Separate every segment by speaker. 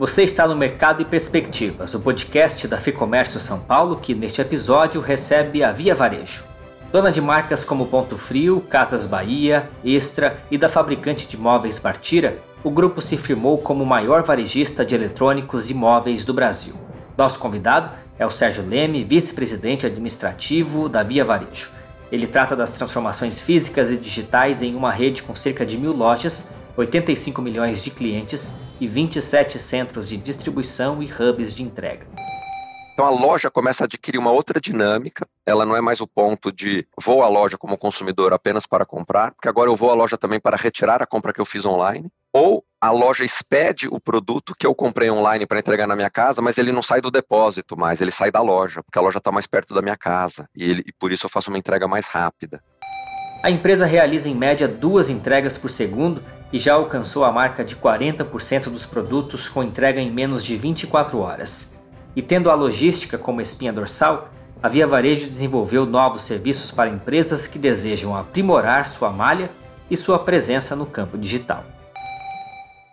Speaker 1: Você está no Mercado e Perspectivas, o podcast da Ficomércio São Paulo, que neste episódio recebe a Via Varejo. Dona de marcas como Ponto Frio, Casas Bahia, Extra e da fabricante de móveis Partira, o grupo se firmou como o maior varejista de eletrônicos e móveis do Brasil. Nosso convidado é o Sérgio Leme, vice-presidente administrativo da Via Varejo. Ele trata das transformações físicas e digitais em uma rede com cerca de mil lojas 85 milhões de clientes e 27 centros de distribuição e hubs de entrega.
Speaker 2: Então a loja começa a adquirir uma outra dinâmica. Ela não é mais o ponto de vou à loja como consumidor apenas para comprar, porque agora eu vou à loja também para retirar a compra que eu fiz online. Ou a loja expede o produto que eu comprei online para entregar na minha casa, mas ele não sai do depósito mais, ele sai da loja, porque a loja está mais perto da minha casa e, ele, e por isso eu faço uma entrega mais rápida.
Speaker 1: A empresa realiza em média duas entregas por segundo e já alcançou a marca de 40% dos produtos com entrega em menos de 24 horas. E tendo a logística como espinha dorsal, a Via Varejo desenvolveu novos serviços para empresas que desejam aprimorar sua malha e sua presença no campo digital.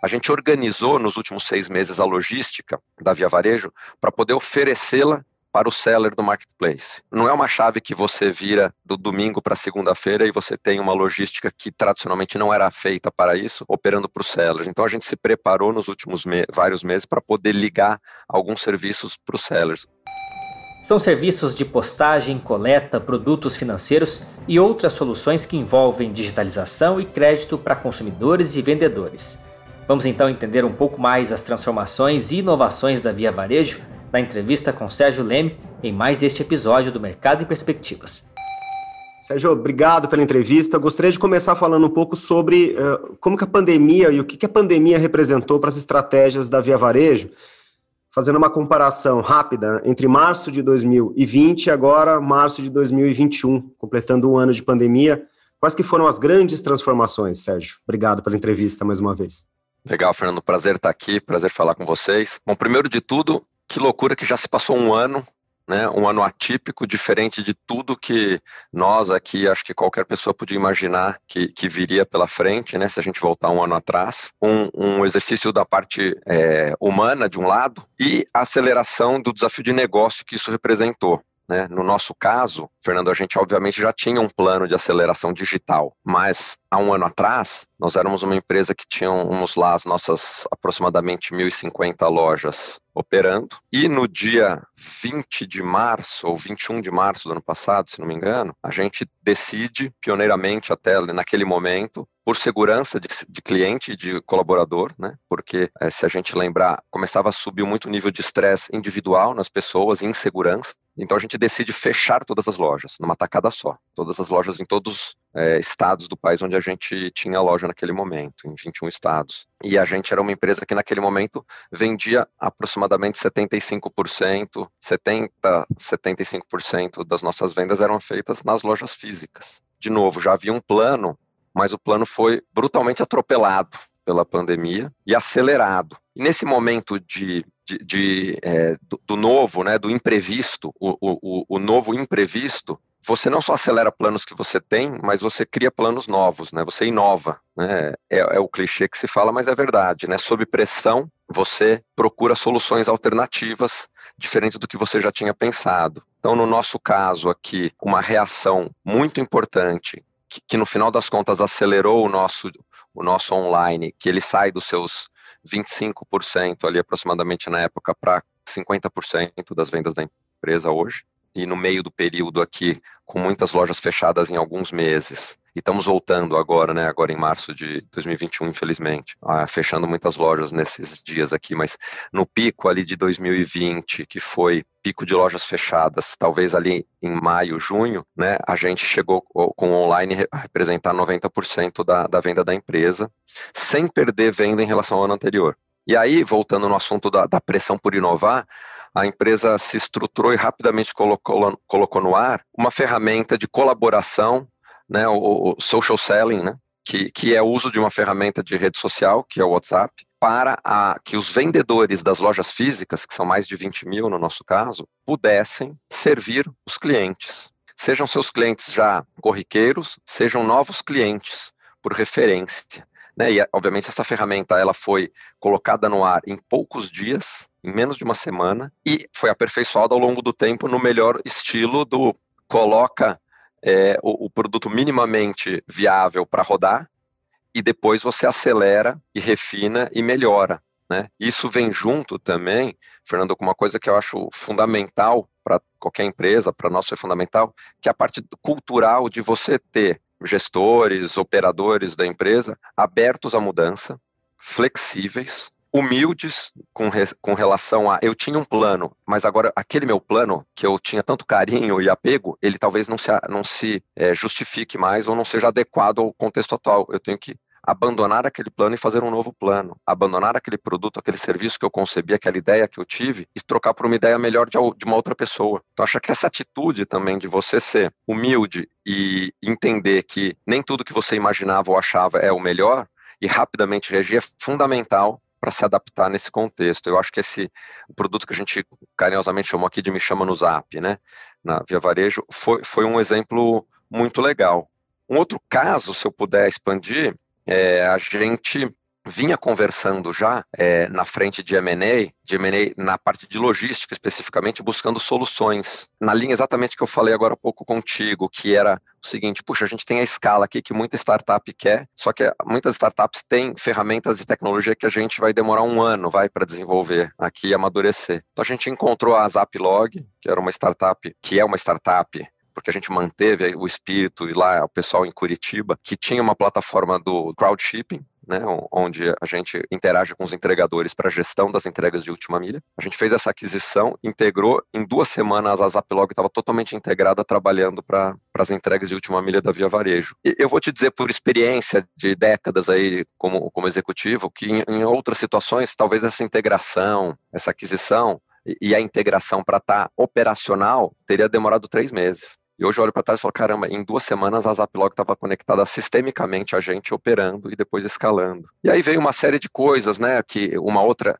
Speaker 2: A gente organizou nos últimos seis meses a logística da Via Varejo para poder oferecê-la para o seller do marketplace. Não é uma chave que você vira do domingo para segunda-feira e você tem uma logística que tradicionalmente não era feita para isso, operando para os sellers. Então a gente se preparou nos últimos me vários meses para poder ligar alguns serviços para os sellers.
Speaker 1: São serviços de postagem, coleta, produtos financeiros e outras soluções que envolvem digitalização e crédito para consumidores e vendedores. Vamos então entender um pouco mais as transformações e inovações da Via Varejo na entrevista com Sérgio Leme em mais este episódio do Mercado em Perspectivas.
Speaker 3: Sérgio, obrigado pela entrevista. Gostaria de começar falando um pouco sobre uh, como que a pandemia e o que, que a pandemia representou para as estratégias da Via Varejo, fazendo uma comparação rápida entre março de 2020 e agora março de 2021, completando um ano de pandemia. Quais que foram as grandes transformações, Sérgio? Obrigado pela entrevista mais uma vez.
Speaker 2: Legal, Fernando. Prazer estar aqui, prazer falar com vocês. Bom, primeiro de tudo, que loucura que já se passou um ano, né? Um ano atípico, diferente de tudo que nós aqui, acho que qualquer pessoa podia imaginar que, que viria pela frente, né? Se a gente voltar um ano atrás, um, um exercício da parte é, humana de um lado e a aceleração do desafio de negócio que isso representou. Né? No nosso caso, Fernando, a gente obviamente já tinha um plano de aceleração digital, mas há um ano atrás, nós éramos uma empresa que tínhamos lá as nossas aproximadamente 1.050 lojas operando, e no dia 20 de março, ou 21 de março do ano passado, se não me engano, a gente decide, pioneiramente até naquele momento, por segurança de, de, cliente e de colaborador, né? Porque é, se a gente lembrar, começava a subir muito o nível de estresse individual nas pessoas, insegurança. Então a gente decide fechar todas as lojas numa tacada só, todas as lojas em todos é, estados do país onde a gente tinha loja naquele momento, em 21 estados. E a gente era uma empresa que naquele momento vendia aproximadamente 75%, 70, 75% das nossas vendas eram feitas nas lojas físicas. De novo, já havia um plano mas o plano foi brutalmente atropelado pela pandemia e acelerado. E nesse momento de, de, de é, do, do, novo, né, do imprevisto, o, o, o novo imprevisto, você não só acelera planos que você tem, mas você cria planos novos, né? Você inova, né? É, é, o clichê que se fala, mas é verdade, né? Sob pressão, você procura soluções alternativas diferentes do que você já tinha pensado. Então, no nosso caso aqui, uma reação muito importante que, que, no final das contas acelerou o nosso, o nosso online, que ele sai dos seus 25% ali aproximadamente na época para 50% das vendas da empresa hoje. E no meio do período aqui, com muitas lojas fechadas em alguns meses, e estamos voltando agora, né? Agora em março de 2021, infelizmente, ah, fechando muitas lojas nesses dias aqui, mas no pico ali de 2020, que foi pico de lojas fechadas, talvez ali em maio, junho, né? A gente chegou com online a representar 90% da, da venda da empresa, sem perder venda em relação ao ano anterior. E aí, voltando no assunto da, da pressão por inovar, a empresa se estruturou e rapidamente colocou, colocou no ar uma ferramenta de colaboração né, o, o social selling, né, que, que é o uso de uma ferramenta de rede social, que é o WhatsApp, para a, que os vendedores das lojas físicas, que são mais de 20 mil no nosso caso, pudessem servir os clientes. Sejam seus clientes já corriqueiros, sejam novos clientes por referência. Né? E, obviamente, essa ferramenta ela foi colocada no ar em poucos dias, em menos de uma semana, e foi aperfeiçoada ao longo do tempo no melhor estilo do coloca é, o, o produto minimamente viável para rodar, e depois você acelera e refina e melhora. Né? Isso vem junto também, Fernando, com uma coisa que eu acho fundamental para qualquer empresa, para nós é fundamental, que é a parte cultural de você ter gestores, operadores da empresa abertos à mudança, flexíveis, humildes com, re, com relação a eu tinha um plano, mas agora aquele meu plano que eu tinha tanto carinho e apego, ele talvez não se, não se é, justifique mais ou não seja adequado ao contexto atual. Eu tenho que abandonar aquele plano e fazer um novo plano, abandonar aquele produto, aquele serviço que eu concebi, aquela ideia que eu tive e trocar por uma ideia melhor de, uma outra pessoa. Então, acho que essa atitude também de você ser humilde e entender que nem tudo que você imaginava ou achava é o melhor e rapidamente reagir é fundamental para se adaptar nesse contexto. Eu acho que esse o produto que a gente carinhosamente chamou aqui de Me Chama no Zap, né, na Via Varejo, foi, foi um exemplo muito legal. Um outro caso, se eu puder expandir, é, a gente vinha conversando já é, na frente de M&A, de M&A na parte de logística especificamente, buscando soluções, na linha exatamente que eu falei agora há pouco contigo, que era o seguinte, puxa, a gente tem a escala aqui que muita startup quer, só que muitas startups têm ferramentas de tecnologia que a gente vai demorar um ano, vai, para desenvolver aqui e amadurecer. Então a gente encontrou a Zaplog, que era uma startup, que é uma startup porque a gente manteve o espírito e lá o pessoal em Curitiba, que tinha uma plataforma do crowdshipping, né, onde a gente interage com os entregadores para a gestão das entregas de última milha. A gente fez essa aquisição, integrou, em duas semanas a Zaplog estava totalmente integrada, trabalhando para as entregas de última milha da Via Varejo. E eu vou te dizer por experiência de décadas aí como, como executivo, que em, em outras situações, talvez essa integração, essa aquisição e a integração para estar tá operacional teria demorado três meses. E hoje eu olho para trás e falo, caramba, em duas semanas a Zaplog estava conectada sistemicamente a gente operando e depois escalando. E aí veio uma série de coisas, né, que uma outra,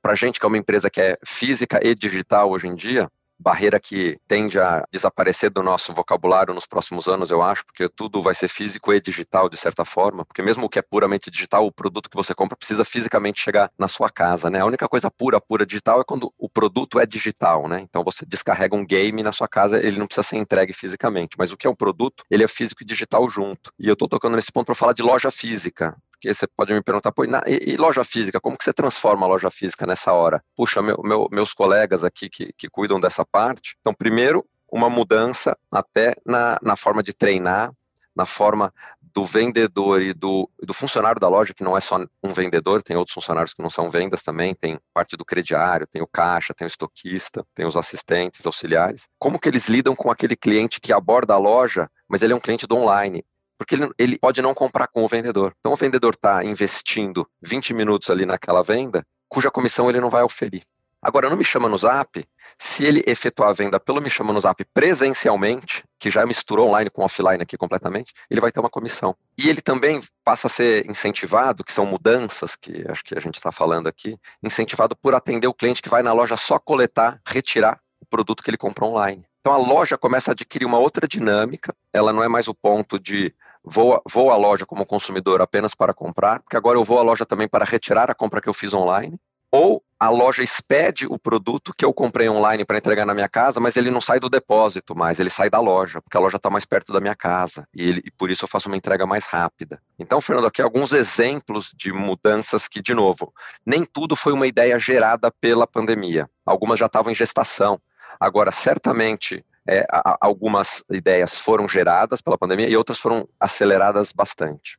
Speaker 2: para a gente que é uma empresa que é física e digital hoje em dia, barreira que tende a desaparecer do nosso vocabulário nos próximos anos, eu acho, porque tudo vai ser físico e digital de certa forma, porque mesmo o que é puramente digital, o produto que você compra precisa fisicamente chegar na sua casa, né? A única coisa pura, pura digital é quando o produto é digital, né? Então você descarrega um game na sua casa, ele não precisa ser entregue fisicamente, mas o que é um produto, ele é físico e digital junto. E eu estou tocando nesse ponto para falar de loja física, porque você pode me perguntar, pô, e, e, loja física, como que você transforma a loja física nessa hora? Puxa, meu, meu, meus colegas aqui que, que cuidam dessa parte, então, primeiro, uma mudança até na, na forma de treinar, na forma do vendedor e do, do funcionário da loja, que não é só um vendedor, tem outros funcionários que não são vendas também, tem parte do crediário, tem o caixa, tem o estoquista, tem os assistentes, auxiliares. Como que eles lidam com aquele cliente que aborda a loja, mas ele é um cliente do online? Porque ele, ele pode não comprar com o vendedor. Então, o vendedor está investindo 20 minutos ali naquela venda, cuja comissão ele não vai oferir. Agora, no Me Chama no Zap, se ele efetuar a venda pelo Me Chama no Zap presencialmente, que já misturou online com offline aqui completamente, ele vai ter uma comissão. E ele também passa a ser incentivado, que são mudanças que acho que a gente está falando aqui, incentivado por atender o cliente que vai na loja só coletar, retirar o produto que ele comprou online. Então a loja começa a adquirir uma outra dinâmica, ela não é mais o ponto de vou, vou à loja como consumidor apenas para comprar, porque agora eu vou à loja também para retirar a compra que eu fiz online, ou a loja expede o produto que eu comprei online para entregar na minha casa, mas ele não sai do depósito mais, ele sai da loja, porque a loja está mais perto da minha casa e, ele, e, por isso eu faço uma entrega mais rápida. Então, Fernando, aqui alguns exemplos de mudanças que, de novo, nem tudo foi uma ideia gerada pela pandemia, algumas já estavam em gestação. Agora, certamente, é, algumas ideias foram geradas pela pandemia e outras foram aceleradas bastante.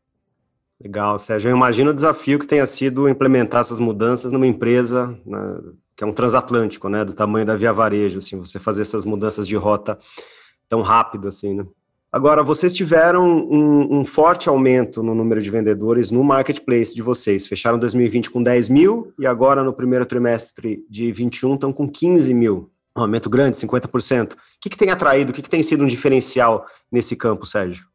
Speaker 3: Legal, Sérgio. Eu imagino o desafio que tenha sido implementar essas mudanças numa empresa né, que é um transatlântico, né, do tamanho da Via Varejo, assim, você fazer essas mudanças de rota tão rápido assim, né? Agora, vocês tiveram um, um, forte aumento no número de vendedores no marketplace de vocês. Fecharam 2020 com 10 mil e agora no primeiro trimestre de 21 estão com 15 mil um aumento grande, 50%. O que, que tem atraído, o que, que tem sido um diferencial nesse campo, Sérgio?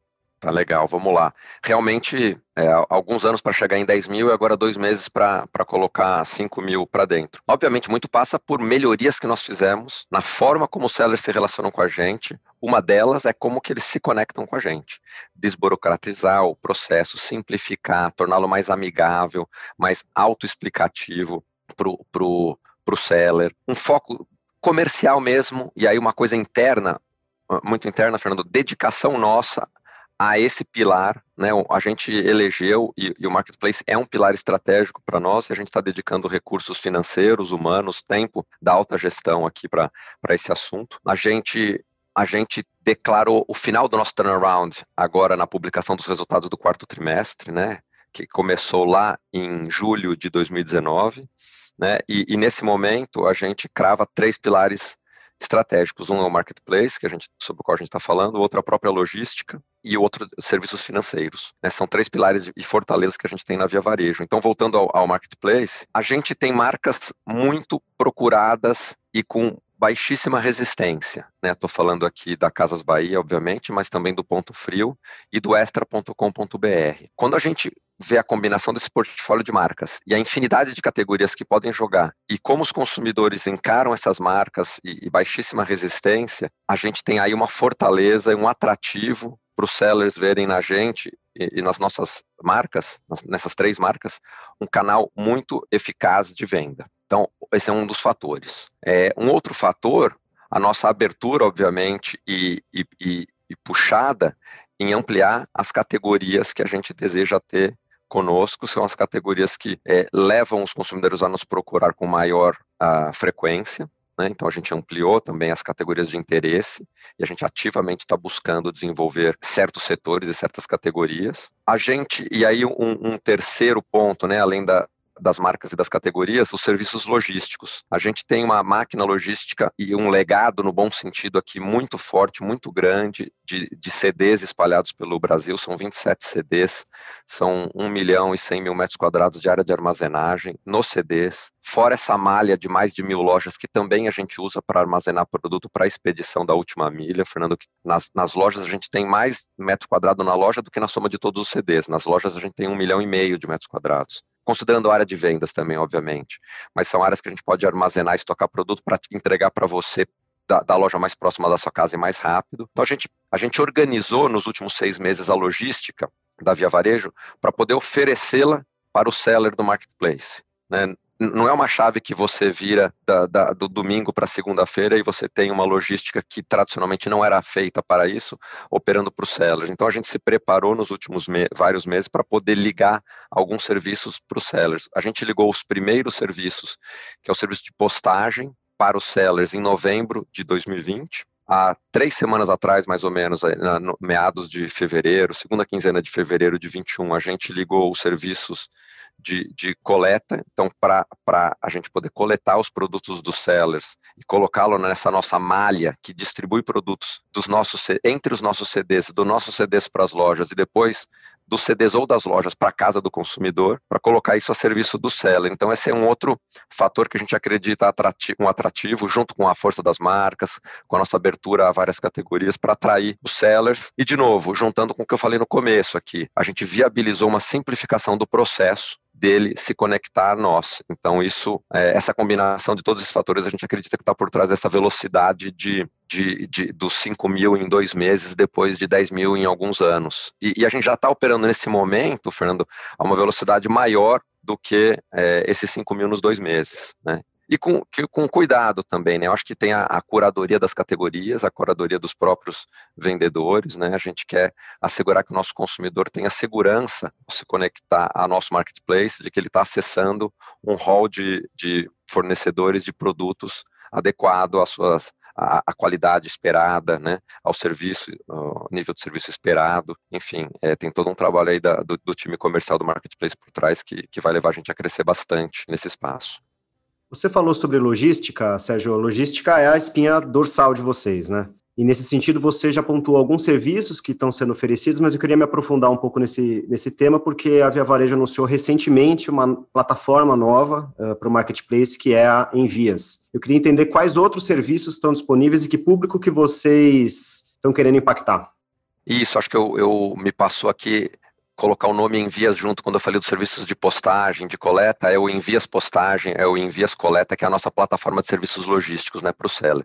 Speaker 2: Tá legal, vamos lá. Realmente, é, alguns anos para chegar em 10 mil e agora dois meses para colocar 5 mil para dentro. Obviamente, muito passa por melhorias que nós fizemos na forma como os sellers se relacionam com a gente. Uma delas é como que eles se conectam com a gente. Desburocratizar o processo, simplificar, torná-lo mais amigável, mais autoexplicativo para o seller. Um foco comercial mesmo, e aí uma coisa interna, muito interna, Fernando, dedicação nossa a esse pilar, né? A gente elegeu e, e o marketplace é um pilar estratégico para nós e a gente está dedicando recursos financeiros, humanos, tempo da alta gestão aqui para esse assunto. A gente a gente declarou o final do nosso turnaround agora na publicação dos resultados do quarto trimestre, né? Que começou lá em julho de 2019, né? E, e nesse momento a gente crava três pilares estratégicos. Um é o marketplace, que a gente, sobre o qual a gente está falando, o outro é a própria logística e o outro serviços financeiros. Né? São três pilares e fortalezas que a gente tem na Via Varejo. Então, voltando ao, ao marketplace, a gente tem marcas muito procuradas e com baixíssima resistência. Estou né? falando aqui da Casas Bahia, obviamente, mas também do Ponto Frio e do Extra.com.br. Quando a gente vê a combinação desse portfólio de marcas e a infinidade de categorias que podem jogar e como os consumidores encaram essas marcas e, e baixíssima resistência, a gente tem aí uma fortaleza e um atrativo para os sellers verem na gente e, e, nas nossas marcas, nessas três marcas, um canal muito eficaz de venda. Então, esse é um dos fatores. É, um outro fator, a nossa abertura, obviamente, e, e, e, e puxada em ampliar as categorias que a gente deseja ter conosco, são as categorias que é, levam os consumidores a nos procurar com maior uh, frequência. Né? Então, a gente ampliou também as categorias de interesse e a gente ativamente está buscando desenvolver certos setores e certas categorias. A gente, e aí um, um terceiro ponto, né, além da, das marcas e das categorias, os serviços logísticos. A gente tem uma máquina logística e um legado, no bom sentido aqui, muito forte, muito grande, de, de CDs espalhados pelo Brasil, são 27 CDs, são 1 milhão e 100 mil metros quadrados de área de armazenagem nos CDs, fora essa malha de mais de mil lojas que também a gente usa para armazenar produto para expedição da última milha, Fernando, nas, nas lojas a gente tem mais metro quadrado na loja do que na soma de todos os CDs, nas lojas a gente tem um milhão e meio de metros quadrados considerando a área de vendas também, obviamente. Mas são áreas que a gente pode armazenar e estocar produto para entregar para você da, da, loja mais próxima da sua casa e mais rápido. Então a gente, a gente organizou nos últimos seis meses a logística da Via Varejo para poder oferecê-la para o seller do marketplace. Né? Não é uma chave que você vira da, da, do domingo para segunda-feira e você tem uma logística que tradicionalmente não era feita para isso, operando para os sellers. Então a gente se preparou nos últimos me vários meses para poder ligar alguns serviços para os sellers. A gente ligou os primeiros serviços, que é o serviço de postagem para os sellers em novembro de 2020 há três semanas atrás, mais ou menos, no meados de fevereiro, segunda quinzena de fevereiro de 21, a gente ligou os serviços de, de coleta, então para a gente poder coletar os produtos dos sellers e colocá-lo nessa nossa malha que distribui produtos dos nossos entre os nossos CDs, do nossos CDs para as lojas e depois dos CDs ou das lojas para a casa do consumidor, para colocar isso a serviço do seller. Então esse é um outro fator que a gente acredita atrativo, um atrativo, junto com a força das marcas, com a nossa abertura a várias categorias para atrair os sellers. E de novo, juntando com o que eu falei no começo aqui, a gente viabilizou uma simplificação do processo dele se conectar a nós. Então, isso, é, essa combinação de todos esses fatores, a gente acredita que está por trás dessa velocidade de, de, de, dos 5 mil em dois meses, depois de 10 mil em alguns anos. E, e a gente já está operando nesse momento, Fernando, a uma velocidade maior do que é, esses 5 mil nos dois meses. Né? E com, com cuidado também, né? Eu acho que tem a, a, curadoria das categorias, a curadoria dos próprios vendedores, né? A gente quer assegurar que o nosso consumidor tenha segurança ao se conectar ao nosso marketplace, de que ele está acessando um hall de, de fornecedores de produtos adequado às suas a, qualidade esperada, né, ao serviço, ao nível de serviço esperado, enfim, é, tem todo um trabalho aí da, do, do, time comercial do Marketplace por trás que, que vai levar a gente a crescer bastante nesse espaço.
Speaker 3: Você falou sobre logística, Sérgio. Logística é a espinha dorsal de vocês, né? E nesse sentido, você já pontuou alguns serviços que estão sendo oferecidos, mas eu queria me aprofundar um pouco nesse, nesse tema, porque a Via Varejo anunciou recentemente uma plataforma nova uh, para o marketplace, que é a Envias. Eu queria entender quais outros serviços estão disponíveis e que público que vocês estão querendo impactar.
Speaker 2: Isso, acho que eu, eu me passou aqui colocar o nome Envias junto, quando eu falei dos serviços de postagem, de coleta, é o Envias Postagem, é o Envias Coleta, que é a nossa plataforma de serviços logísticos, né, para o seller.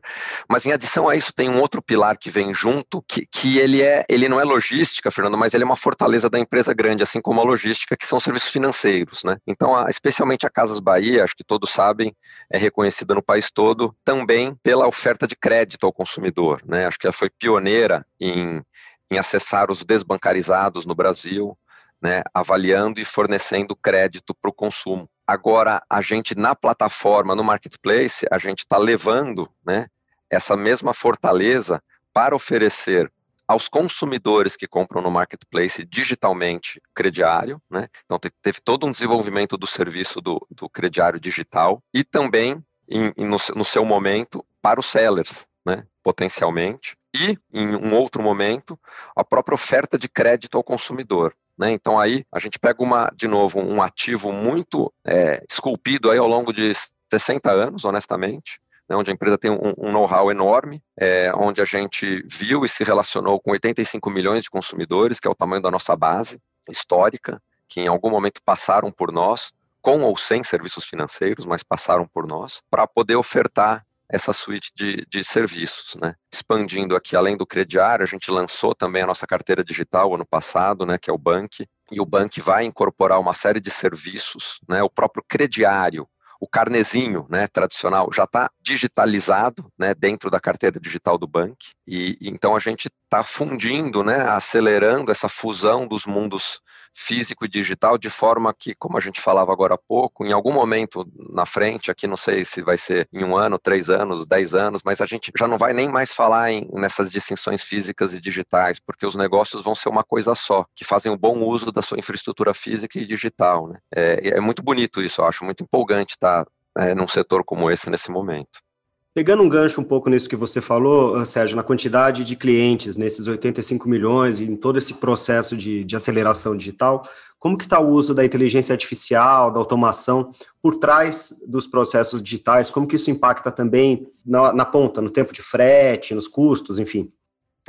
Speaker 2: Mas em adição a isso, tem um outro pilar que vem junto, que, que ele, é, ele não é logística, Fernando, mas ele é uma fortaleza da empresa grande, assim como a logística, que são serviços financeiros, né. Então, a, especialmente a Casas Bahia, acho que todos sabem, é reconhecida no país todo, também pela oferta de crédito ao consumidor, né, acho que ela foi pioneira em em acessar os desbancarizados no Brasil, né, avaliando e fornecendo crédito para o consumo. Agora, a gente na plataforma, no marketplace, a gente está levando né, essa mesma fortaleza para oferecer aos consumidores que compram no marketplace digitalmente crediário, né? Então teve todo um desenvolvimento do serviço do, do crediário digital e também em, no, no seu momento para os sellers, né? Potencialmente e, em um outro momento, a própria oferta de crédito ao consumidor. Né? Então aí a gente pega uma, de novo, um ativo muito é, esculpido aí ao longo de 60 anos, honestamente, né, onde a empresa tem um, um know-how enorme, é, onde a gente viu e se relacionou com 85 milhões de consumidores, que é o tamanho da nossa base histórica, que em algum momento passaram por nós, com ou sem serviços financeiros, mas passaram por nós, para poder ofertar essa suíte de, de serviços, né? Expandindo aqui, além do crediário, a gente lançou também a nossa carteira digital ano passado, né, que é o Bank, e o Bank vai incorporar uma série de serviços, né, o próprio crediário, o carnezinho né, tradicional já está digitalizado né, dentro da carteira digital do Bank, e, e então a gente está fundindo, né, acelerando essa fusão dos mundos físico e digital de forma que, como a gente falava agora há pouco, em algum momento na frente, aqui não sei se vai ser em um ano, três anos, dez anos, mas a gente já não vai nem mais falar em, nessas distinções físicas e digitais, porque os negócios vão ser uma coisa só, que fazem o bom uso da sua infraestrutura física e digital. Né? É, é muito bonito isso, eu acho muito empolgante estar é, num setor como esse nesse momento.
Speaker 3: Pegando um gancho um pouco nisso que você falou, ah, Sérgio, na quantidade de clientes, nesses 85 milhões e em todo esse processo de, de aceleração digital, como que está o uso da inteligência artificial, da automação por trás dos processos digitais? Como que isso impacta também na, na ponta, no tempo de frete, nos custos, enfim?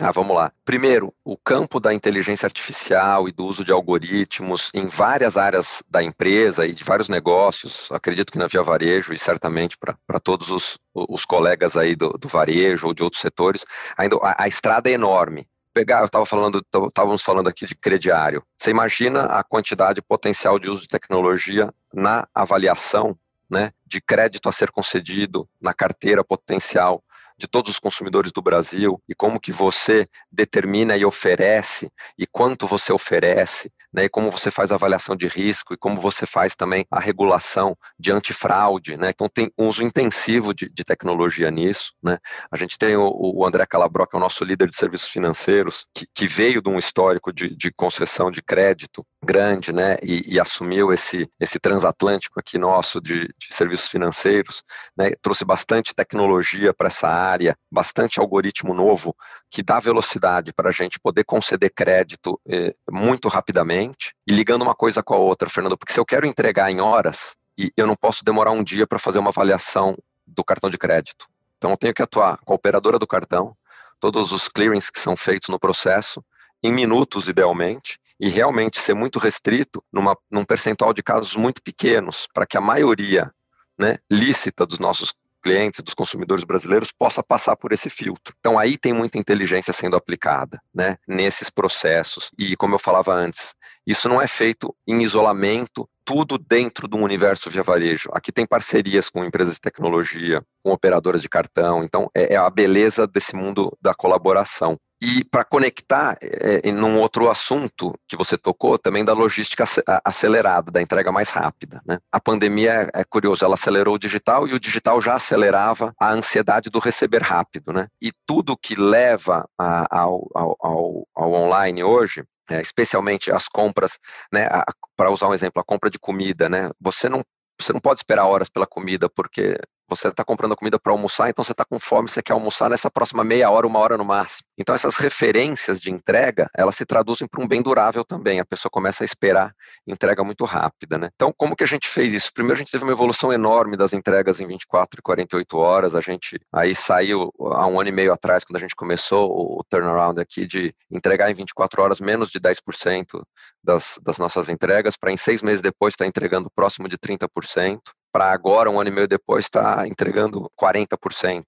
Speaker 2: Ah, vamos lá. Primeiro, o campo da inteligência artificial e do uso de algoritmos em várias áreas da empresa e de vários negócios, acredito que na Via Varejo e certamente para todos os, os colegas aí do, do, varejo ou de outros setores, ainda a, a estrada é enorme. Pegar, eu estava falando, estávamos falando aqui de crediário. Você imagina a quantidade potencial de uso de tecnologia na avaliação né, de crédito a ser concedido, na carteira potencial de todos os consumidores do Brasil e como que você determina e oferece e quanto você oferece, né, e como você faz a avaliação de risco e como você faz também a regulação de antifraude, né, então tem um uso intensivo de, de tecnologia nisso, né, a gente tem o, o, André Calabro, que é o nosso líder de serviços financeiros, que, que veio de um histórico de, de concessão de crédito grande, né, e, e, assumiu esse, esse transatlântico aqui nosso de, de serviços financeiros, né, trouxe bastante tecnologia para essa área, área, bastante algoritmo novo que dá velocidade para a gente poder conceder crédito eh, muito rapidamente e ligando uma coisa com a outra, Fernando, porque se eu quero entregar em horas, e eu não posso demorar um dia para fazer uma avaliação do cartão de crédito. Então eu tenho que atuar com a operadora do cartão, todos os clearings que são feitos no processo, em minutos idealmente, e realmente ser muito restrito numa, num percentual de casos muito pequenos, para que a maioria né, lícita dos nossos clientes, dos consumidores brasileiros, possa passar por esse filtro. Então aí tem muita inteligência sendo aplicada, né, nesses processos. E como eu falava antes, isso não é feito em isolamento, tudo dentro do universo via varejo. Aqui tem parcerias com empresas de tecnologia, com operadoras de cartão. Então é, é a beleza desse mundo da colaboração. E para conectar é, em um outro assunto que você tocou, também da logística acelerada, da entrega mais rápida. Né? A pandemia, é curioso, ela acelerou o digital e o digital já acelerava a ansiedade do receber rápido. Né? E tudo que leva a, ao, ao, ao online hoje, é, especialmente as compras, né, para usar um exemplo, a compra de comida, né, você não você não pode esperar horas pela comida porque Você está comprando comida para almoçar, então você está com fome, você quer almoçar nessa próxima meia hora, uma hora no máximo. Então essas referências de entrega, elas se traduzem para um bem durável também. A pessoa começa a esperar entrega muito rápida, né? Então como que a gente fez isso? Primeiro a gente teve uma evolução enorme das entregas em 24 e 48 horas. A gente aí saiu há um ano e meio atrás, quando a gente começou o turnaround aqui de entregar em 24 horas menos de 10% das, das nossas entregas, para em seis meses depois estar tá entregando próximo de 30% para agora, um ano e meio depois, está entregando 40%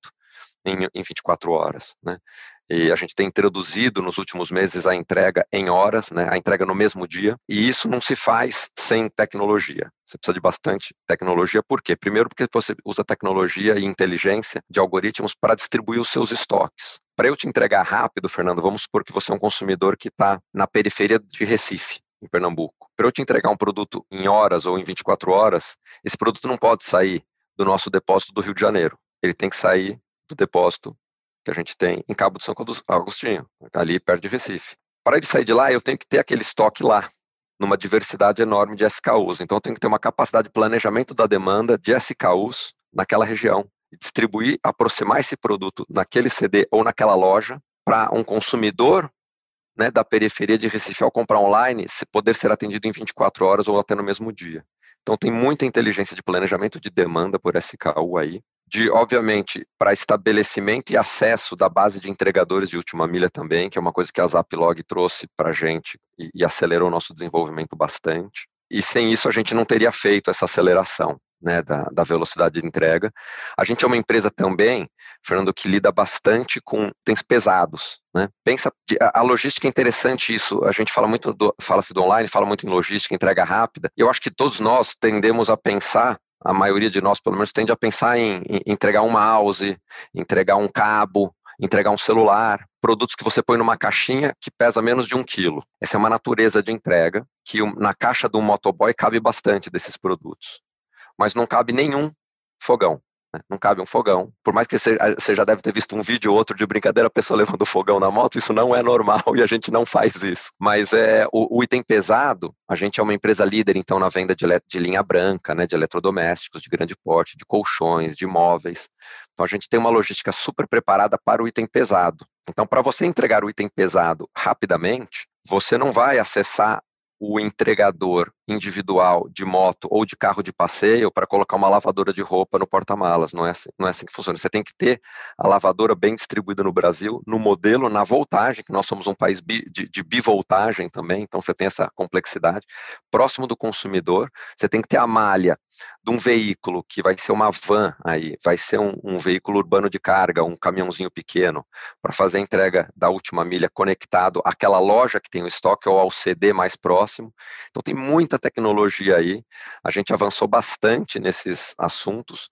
Speaker 2: em, em 24 horas. Né? E a gente tem introduzido nos últimos meses a entrega em horas, né, a entrega no mesmo dia, e isso não se faz sem tecnologia. Você precisa de bastante tecnologia, por quê? Primeiro, porque você usa tecnologia e inteligência de algoritmos para distribuir os seus estoques. Para eu te entregar rápido, Fernando, vamos supor que você é um consumidor que está na periferia de Recife, em Pernambuco para eu te entregar um produto em horas ou em 24 horas, esse produto não pode sair do nosso depósito do Rio de Janeiro. Ele tem que sair do depósito que a gente tem em Cabo de São Agostinho, ali perto de Recife. Para ele sair de lá, eu tenho que ter aquele estoque lá, numa diversidade enorme de SKUs. Então, eu tenho que ter uma capacidade de planejamento da demanda de SKUs naquela região distribuir, aproximar esse produto naquele CD ou naquela loja para um consumidor né, da periferia de Recife ao comprar online se poder ser atendido em 24 horas ou até no mesmo dia. Então tem muita inteligência de planejamento de demanda por SKU aí, de obviamente para estabelecimento e acesso da base de entregadores de última milha também, que é uma coisa que a Zaplog trouxe para a gente e, e acelerou o nosso desenvolvimento bastante. E sem isso a gente não teria feito essa aceleração né, da, da, velocidade de entrega. A gente é uma empresa também, Fernando, que lida bastante com itens pesados. Né? Pensa, a logística é interessante isso. A gente fala muito, fala-se do online, fala muito em logística, entrega rápida. Eu acho que todos nós tendemos a pensar a maioria de nós, pelo menos, tende a pensar em, em entregar um mouse, entregar um cabo, entregar um celular, produtos que você põe numa caixinha que pesa menos de um quilo. Essa é uma natureza de entrega que na caixa do motoboy cabe bastante desses produtos mas não cabe nenhum fogão. Né? Não cabe um fogão. Por mais que você, você já deve ter visto um vídeo ou outro de brincadeira, a pessoa levando fogão na moto, isso não é normal e a gente não faz isso. Mas é o, o item pesado, a gente é uma empresa líder, então, na venda de, de linha branca, né, de eletrodomésticos de grande porte, de colchões, de móveis. Então, a gente tem uma logística super preparada para o item pesado. Então, para você entregar o item pesado rapidamente, você não vai acessar o entregador individual de moto ou de carro de passeio para colocar uma lavadora de roupa no porta-malas. Não, é assim, não é assim que funciona. Você tem que ter a lavadora bem distribuída no Brasil, no modelo, na voltagem, que nós somos um país bi, de, de bivoltagem também, então você tem essa complexidade. Próximo do consumidor, você tem que ter a malha de um veículo que vai ser uma van aí, vai ser um, um veículo urbano de carga, um caminhãozinho pequeno, para fazer a entrega da última milha conectado àquela loja que tem o estoque ou ao CD mais próximo. Então tem muita tecnologia aí, a gente avançou bastante nesses assuntos,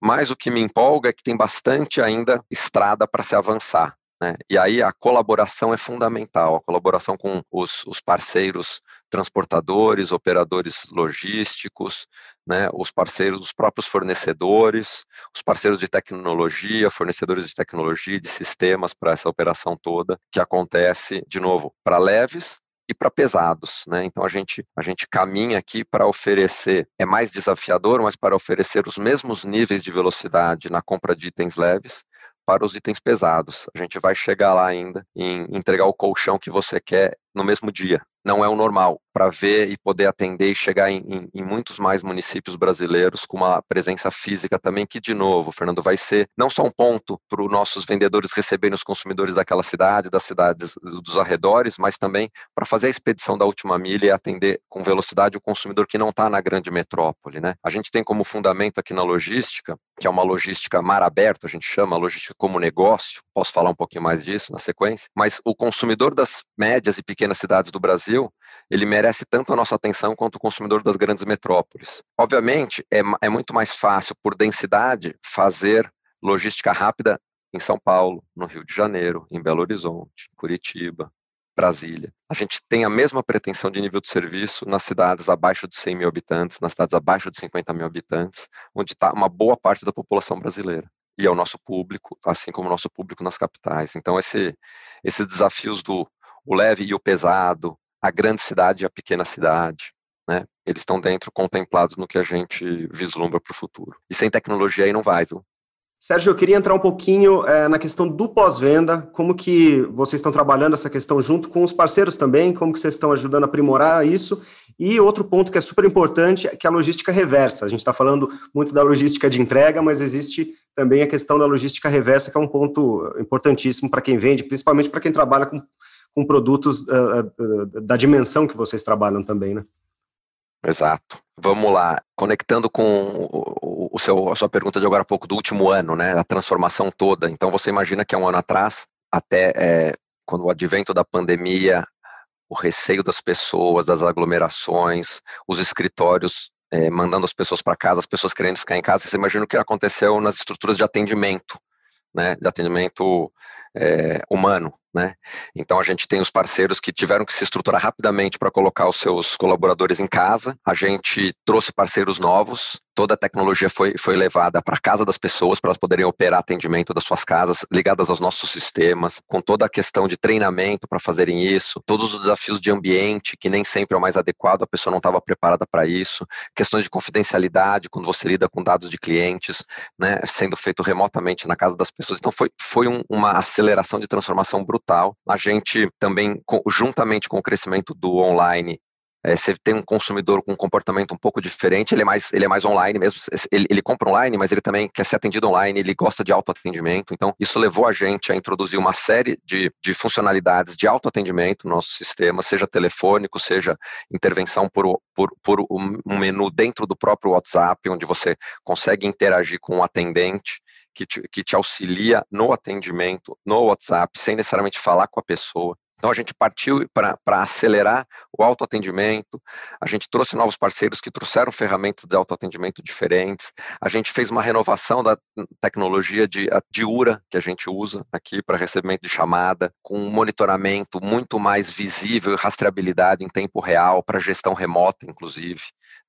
Speaker 2: mas o que me empolga é que tem bastante ainda estrada para se avançar. Né? E aí a colaboração é fundamental, a colaboração com os, os parceiros transportadores, operadores logísticos, né, os parceiros, os próprios fornecedores, os parceiros de tecnologia, fornecedores de tecnologia, de sistemas para essa operação toda, que acontece, de novo, para leves e para pesados, né? Então a gente a gente caminha aqui para oferecer é mais desafiador, mas para oferecer os mesmos níveis de velocidade na compra de itens leves para os itens pesados. A gente vai chegar lá ainda em entregar o colchão que você quer no mesmo dia. Não é o normal para ver e poder atender e chegar em, em, em, muitos mais municípios brasileiros com uma presença física também, que, de novo, Fernando, vai ser não só um ponto para os nossos vendedores receberem os consumidores daquela cidade, das cidades dos arredores, mas também para fazer a expedição da última milha e atender com velocidade o consumidor que não está na grande metrópole. Né? A gente tem como fundamento aqui na logística, que é uma logística mar aberto, a gente chama logística como negócio, posso falar um pouquinho mais disso na sequência, mas o consumidor das médias e pequenas cidades do Brasil, ele merece tanto a nossa atenção quanto o consumidor das grandes metrópoles. Obviamente, é, é muito mais fácil, por densidade, fazer logística rápida em São Paulo, no Rio de Janeiro, em Belo Horizonte, Curitiba, Brasília. A gente tem a mesma pretensão de nível de serviço nas cidades abaixo de 100 mil habitantes, nas cidades abaixo de 50 mil habitantes, onde está uma boa parte da população brasileira. E é o nosso público, assim como o nosso público nas capitais. Então, esse, esses desafios do o leve e o pesado, a grande cidade e a pequena cidade. né? Eles estão dentro, contemplados no que a gente vislumbra para o futuro. E sem tecnologia aí não vai, viu?
Speaker 3: Sérgio, eu queria entrar um pouquinho é, na questão do pós-venda, como que vocês estão trabalhando essa questão junto com os parceiros também, como que vocês estão ajudando a aprimorar isso, e outro ponto que é super importante é que é a logística reversa. A gente está falando muito da logística de entrega, mas existe também a questão da logística reversa, que é um ponto importantíssimo para quem vende, principalmente para quem trabalha com, com produtos uh, uh, da dimensão que vocês trabalham também, né?
Speaker 2: Exato. Vamos lá, conectando com o, o, seu, a sua pergunta de agora há pouco, do último ano, né, a transformação toda. Então, você imagina que há um ano atrás, até é, quando o advento da pandemia, o receio das pessoas, das aglomerações, os escritórios é, mandando as pessoas para casa, as pessoas querendo ficar em casa, você imagina o que aconteceu nas estruturas de atendimento, né, de atendimento é, humano. Né? Então a gente tem os parceiros que tiveram que se estruturar rapidamente para colocar os seus colaboradores em casa. A gente trouxe parceiros novos, toda a tecnologia foi, foi levada para a casa das pessoas para elas poderem operar atendimento das suas casas, ligadas aos nossos sistemas, com toda a questão de treinamento para fazerem isso, todos os desafios de ambiente, que nem sempre é o mais adequado, a pessoa não estava preparada para isso, questões de confidencialidade, quando você lida com dados de clientes, né, sendo feito remotamente na casa das pessoas. Então foi, foi um, uma aceleração de transformação brutal. A gente também, juntamente com o crescimento do online, é, você tem um consumidor com um comportamento um pouco diferente, ele é mais, ele é mais online mesmo, ele, ele compra online, mas ele também quer ser atendido online, ele gosta de autoatendimento, então isso levou a gente a introduzir uma série de, de funcionalidades de autoatendimento no nosso sistema, seja telefônico, seja intervenção por, por, por um menu dentro do próprio WhatsApp, onde você consegue interagir com o um atendente, que te, que te auxilia no atendimento no WhatsApp, sem necessariamente falar com a pessoa. Então a gente partiu para acelerar o autoatendimento, a gente trouxe novos parceiros que trouxeram ferramentas de autoatendimento diferentes, a gente fez uma renovação da tecnologia de, de URA que a gente usa aqui para recebimento de chamada, com um monitoramento muito mais visível e rastreabilidade em tempo real para gestão remota, inclusive,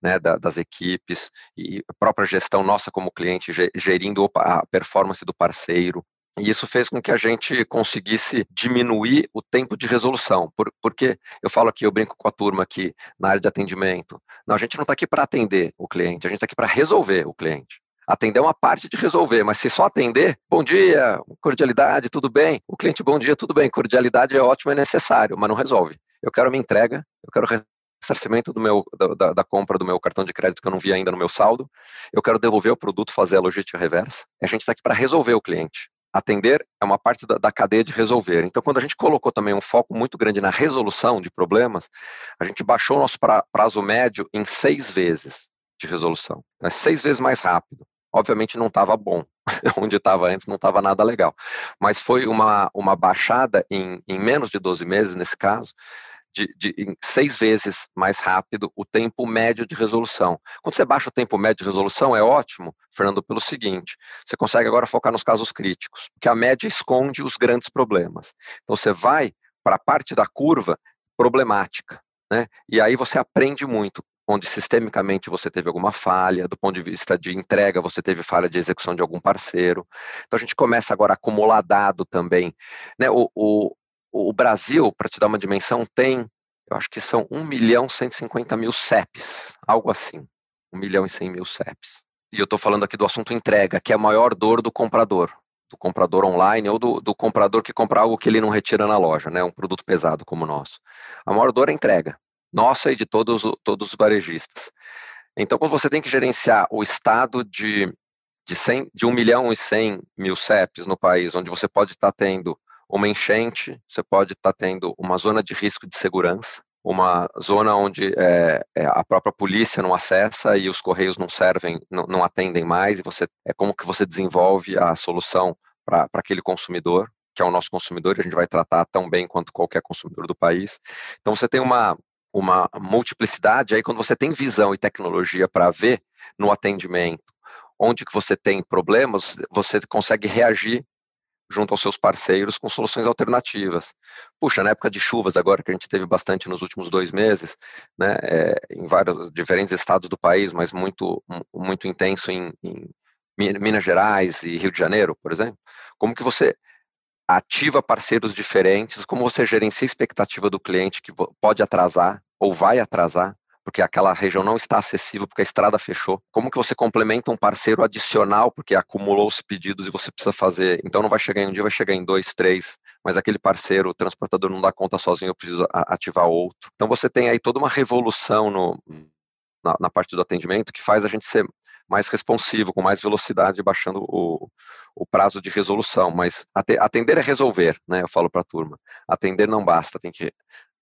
Speaker 2: né, da, das equipes e a própria gestão nossa como cliente, gerindo a performance do parceiro. E isso fez com que a gente conseguisse diminuir o tempo de resolução. Por, porque eu falo aqui, eu brinco com a turma aqui na área de atendimento. Não, a gente não está aqui para atender o cliente, a gente está aqui para resolver o cliente. Atender é uma parte de resolver, mas se só atender, bom dia, cordialidade, tudo bem. O cliente, bom dia, tudo bem. Cordialidade é ótimo, é necessário, mas não resolve. Eu quero minha entrega, eu quero ressarcimento do meu, da, da, compra do meu cartão de crédito que eu não vi ainda no meu saldo, eu quero devolver o produto, fazer a logística reversa. A gente está aqui para resolver o cliente. Atender é uma parte da, da, cadeia de resolver. Então, quando a gente colocou também um foco muito grande na resolução de problemas, a gente baixou o nosso pra, prazo médio em seis vezes de resolução. É seis vezes mais rápido. Obviamente não estava bom, onde estava antes não estava nada legal. Mas foi uma, uma baixada em, em menos de 12 meses, nesse caso, de, de seis vezes mais rápido o tempo médio de resolução. Quando você baixa o tempo médio de resolução, é ótimo, Fernando, pelo seguinte: você consegue agora focar nos casos críticos, porque a média esconde os grandes problemas. Então você vai para a parte da curva problemática, né? E aí você aprende muito onde sistemicamente você teve alguma falha, do ponto de vista de entrega, você teve falha de execução de algum parceiro. Então a gente começa agora a acumular dado também. Né? O, o, o Brasil, para te dar uma dimensão, tem, eu acho que são 1 milhão 150 mil CEPs, algo assim. 1 milhão e 100 mil CEPs. E eu estou falando aqui do assunto entrega, que é a maior dor do comprador, do comprador online ou do, do comprador que compra algo que ele não retira na loja, né, um produto pesado como o nosso. A maior dor é a entrega, nossa e de todos, todos os varejistas. Então, quando você tem que gerenciar o estado de, de, 100, de 1 milhão e 100 mil CEPs no país, onde você pode estar tá tendo uma enchente, você pode estar tá tendo uma zona de risco de segurança, uma zona onde é, é, a própria polícia não acessa e os correios não servem, não, não atendem mais, e você é como que você desenvolve a solução para aquele consumidor, que é o nosso consumidor, e a gente vai tratar tão bem quanto qualquer consumidor do país. Então você tem uma, uma multiplicidade aí quando você tem visão e tecnologia para ver no atendimento onde que você tem problemas, você consegue reagir junto aos seus parceiros com soluções alternativas. Puxa, na época de chuvas agora, que a gente teve bastante nos últimos dois meses, né, é, em vários diferentes estados do país, mas muito, muito intenso em, em Minas Gerais e Rio de Janeiro, por exemplo, como que você ativa parceiros diferentes, como você gerencia a expectativa do cliente que pode atrasar ou vai atrasar porque aquela região não está acessível porque a estrada fechou. Como que você complementa um parceiro adicional porque acumulou-se pedidos e você precisa fazer? Então não vai chegar em um dia, vai chegar em dois, três, mas aquele parceiro, o transportador não dá conta sozinho, eu preciso ativar outro. Então você tem aí toda uma revolução no, na, na parte do atendimento que faz a gente ser mais responsivo, com mais velocidade, baixando o, o prazo de resolução. Mas atender é resolver, né? Eu falo para a turma. Atender não basta, tem que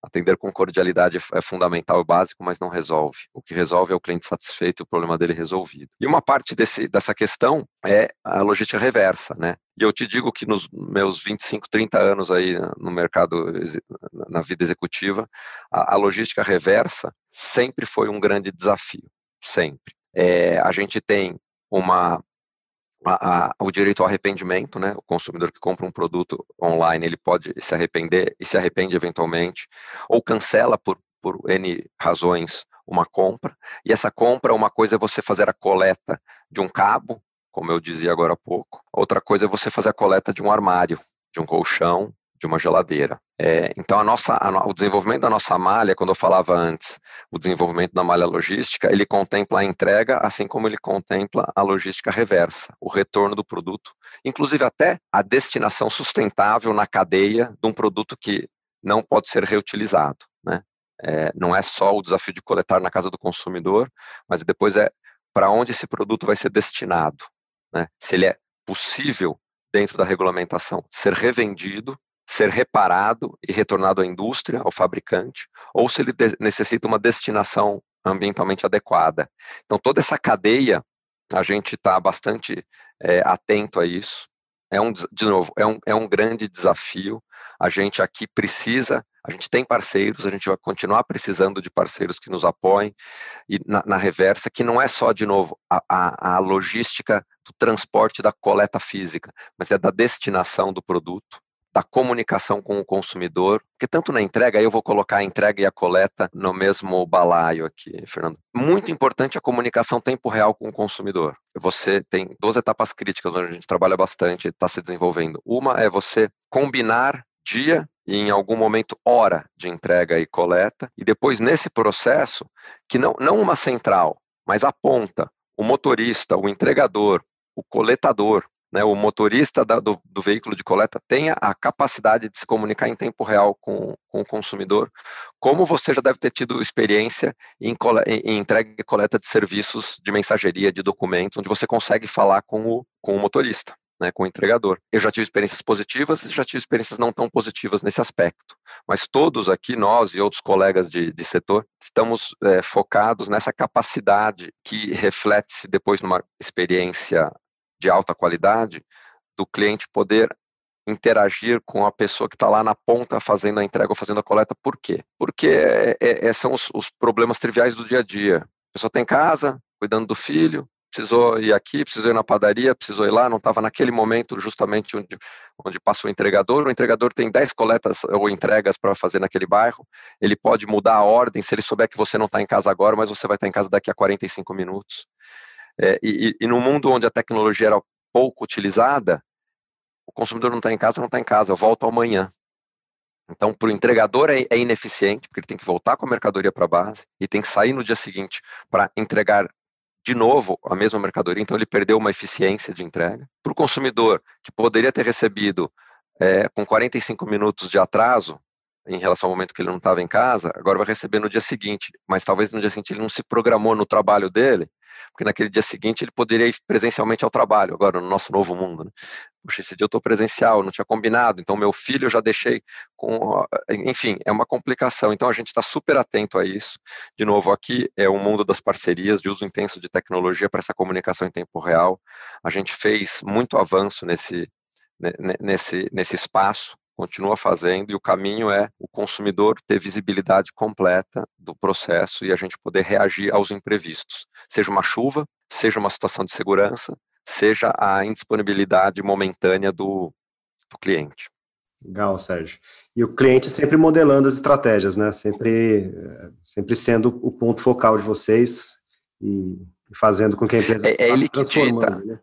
Speaker 2: Atender com cordialidade é fundamental e básico, mas não resolve. O que resolve é o cliente satisfeito e o problema dele resolvido. E uma parte desse, dessa questão é a logística reversa, né? E eu te digo que nos meus 25, 30 anos aí no mercado, na vida executiva, a, a logística reversa sempre foi um grande desafio, sempre. É, a gente tem uma a, a, o direito ao arrependimento, né? O consumidor que compra um produto online, ele pode se arrepender e se arrepende eventualmente, ou cancela por, por N razões uma compra, e essa compra, uma coisa é você fazer a coleta de um cabo, como eu dizia agora há pouco, outra coisa é você fazer a coleta de um armário, de um colchão, de uma geladeira. É, então, a nossa, a, o desenvolvimento da nossa malha, quando eu falava antes, o desenvolvimento da malha logística, ele contempla a entrega, assim como ele contempla a logística reversa, o retorno do produto, inclusive até a destinação sustentável na cadeia de um produto que não pode ser reutilizado. Né? É, não é só o desafio de coletar na casa do consumidor, mas depois é para onde esse produto vai ser destinado. Né? Se ele é possível, dentro da regulamentação, ser revendido ser reparado e retornado à indústria, ao fabricante, ou se ele necessita uma destinação ambientalmente adequada. Então, toda essa cadeia, a gente está bastante é, atento a isso. É um, de novo, é um, é um grande desafio. A gente aqui precisa, a gente tem parceiros, a gente vai continuar precisando de parceiros que nos apoiem, e na, na reversa, que não é só, de novo, a, a, a logística do transporte da coleta física, mas é da destinação do produto, da comunicação com o consumidor, porque tanto na entrega, aí eu vou colocar a entrega e a coleta no mesmo balaio aqui, Fernando. Muito importante a comunicação tempo real com o consumidor. Você tem duas etapas críticas onde a gente trabalha bastante, está se desenvolvendo. Uma é você combinar dia e em algum momento hora de entrega e coleta, e depois nesse processo, que não, não uma central, mas a ponta, o motorista, o entregador, o coletador, né, o motorista da, do, do, veículo de coleta tenha a capacidade de se comunicar em tempo real com, com o consumidor, como você já deve ter tido experiência em, em, entrega e coleta de serviços de mensageria, de documentos, onde você consegue falar com o, com o motorista. Né, com o entregador. Eu já tive experiências positivas e já tive experiências não tão positivas nesse aspecto. Mas todos aqui, nós e outros colegas de, de setor, estamos é, focados nessa capacidade que reflete-se depois numa experiência de alta qualidade, do cliente poder interagir com a pessoa que está lá na ponta fazendo a entrega ou fazendo a coleta. Por quê? Porque é, é, é, são os, os, problemas triviais do dia a dia. A pessoa está em casa, cuidando do filho, precisou ir aqui, precisou ir na padaria, precisou ir lá, não estava naquele momento justamente onde, onde o entregador. O entregador tem 10 coletas ou entregas para fazer naquele bairro. Ele pode mudar a ordem se ele souber que você não está em casa agora, mas você vai estar tá em casa daqui a 45 minutos. É, e, e no mundo onde a tecnologia era pouco utilizada, o consumidor não está em casa, não está em casa, eu volto amanhã. Então, para o entregador é, é, ineficiente, porque ele tem que voltar com a mercadoria para a base e tem que sair no dia seguinte para entregar de novo a mesma mercadoria, então ele perdeu uma eficiência de entrega. Para o consumidor, que poderia ter recebido é, com 45 minutos de atraso, em relação ao momento que ele não estava em casa, agora vai receber no dia seguinte, mas talvez no dia seguinte ele não se programou no trabalho dele, porque naquele dia seguinte ele poderia ir presencialmente ao trabalho, agora no nosso novo mundo. Né? Puxa, esse dia eu estou presencial, não tinha combinado, então meu filho eu já deixei com. Enfim, é uma complicação, então a gente está super atento a isso. De novo, aqui é o mundo das parcerias, de uso intenso de tecnologia para essa comunicação em tempo real. A gente fez muito avanço nesse, nesse, nesse espaço continua fazendo e o caminho é o consumidor ter visibilidade completa do processo e a gente poder reagir aos imprevistos, seja uma chuva, seja uma situação de segurança, seja a indisponibilidade momentânea do, do cliente.
Speaker 3: Legal, Sérgio. E o cliente sempre modelando as estratégias, né? Sempre, sempre sendo o ponto focal de vocês e fazendo com que a empresa
Speaker 2: é, é ele se transformando. Né?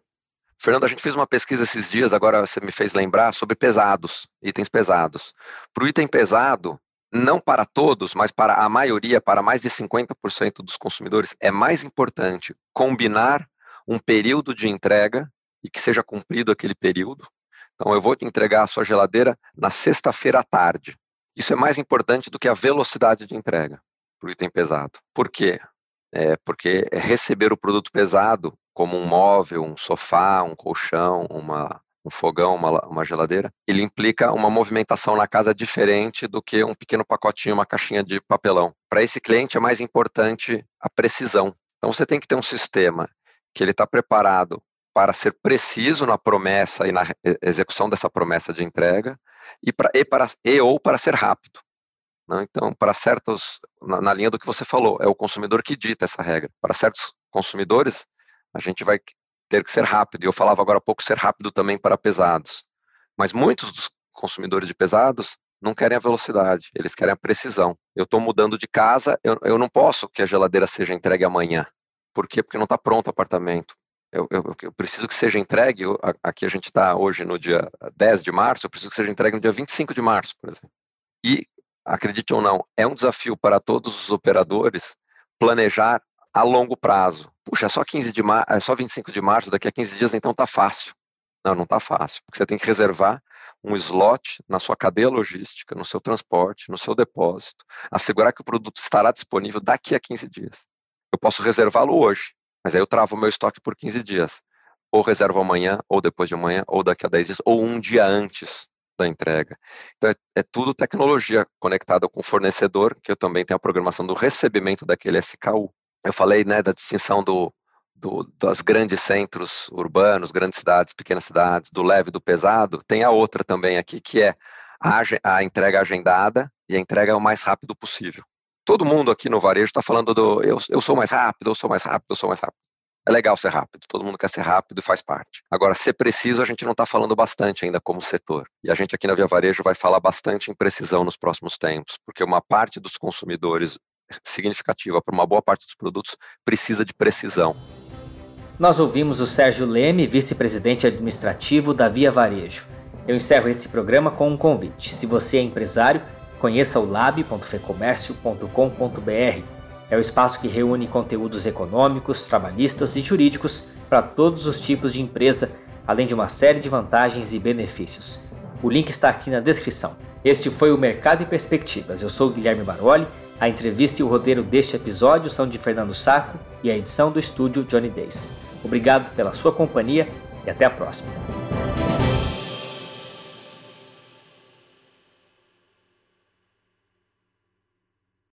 Speaker 2: Fernando, a gente fez uma pesquisa esses dias, agora você me fez lembrar, sobre pesados, itens pesados. Para o item pesado, não para todos, mas para a maioria, para mais de 50% dos consumidores, é mais importante combinar um período de entrega e que seja cumprido aquele período. Então, eu vou te entregar a sua geladeira na sexta-feira à tarde. Isso é mais importante do que a velocidade de entrega para o item pesado. Por quê? É porque receber o produto pesado, como um móvel, um sofá, um colchão, uma, um fogão, uma, uma geladeira, ele implica uma movimentação na casa diferente do que um pequeno pacotinho, uma caixinha de papelão. Para esse cliente é mais importante a precisão. Então você tem que ter um sistema que ele está preparado para ser preciso na promessa e na execução dessa promessa de entrega e, pra, e, para, e ou para ser rápido. Né? Então, para certos, na, na linha do que você falou, é o consumidor que dita essa regra. Para certos consumidores, a gente vai ter que ser rápido. E eu falava agora há pouco ser rápido também para pesados. Mas muitos dos consumidores de pesados não querem a velocidade, eles querem a precisão. Eu estou mudando de casa, eu, eu não posso que a geladeira seja entregue amanhã. Por quê? Porque não está pronto o apartamento. Eu, eu, eu, preciso que seja entregue, aqui a gente está hoje no dia 10 de março, eu preciso que seja entregue no dia 25 de março, por exemplo. E, acredite ou não, é um desafio para todos os operadores planejar a longo prazo. Puxa, é só 15 de mar... é só 25 de março, daqui a 15 dias então tá fácil. Não, não tá fácil, porque você tem que reservar um slot na sua cadeia logística, no seu transporte, no seu depósito, assegurar que o produto estará disponível daqui a 15 dias. Eu posso reservá-lo hoje, mas aí eu travo o meu estoque por 15 dias. Ou reservo amanhã, ou depois de amanhã, ou daqui a 10 dias, ou um dia antes da entrega. Então, é, é, tudo tecnologia conectada com o fornecedor, que eu também tenho a programação do recebimento daquele SKU eu falei né, da distinção do, do, dos grandes centros urbanos, grandes cidades, pequenas cidades, do leve e do pesado, tem a outra também aqui, que é a, a entrega agendada e a entrega o mais rápido possível. Todo mundo aqui no varejo está falando do eu, eu sou mais rápido, eu sou mais rápido, eu sou mais rápido. É legal ser rápido, todo mundo quer ser rápido e faz parte. Agora, ser preciso, a gente não está falando bastante ainda como setor. E a gente aqui na Via Varejo vai falar bastante em precisão nos próximos tempos, porque uma parte dos consumidores significativa para uma boa parte dos produtos precisa de precisão.
Speaker 1: Nós ouvimos o Sérgio Leme, vice-presidente administrativo da Via Varejo. Eu encerro esse programa com um convite. Se você é empresário, conheça o lab.fecomércio.com.br. É o espaço que reúne conteúdos econômicos, trabalhistas e jurídicos para todos os tipos de empresa, além de uma série de vantagens e benefícios. O link está aqui na descrição. Este foi o Mercado em Perspectivas. Eu sou Guilherme Baroli a entrevista e o roteiro deste episódio são de Fernando Saco e a edição do estúdio Johnny Days. Obrigado pela sua companhia e até a próxima.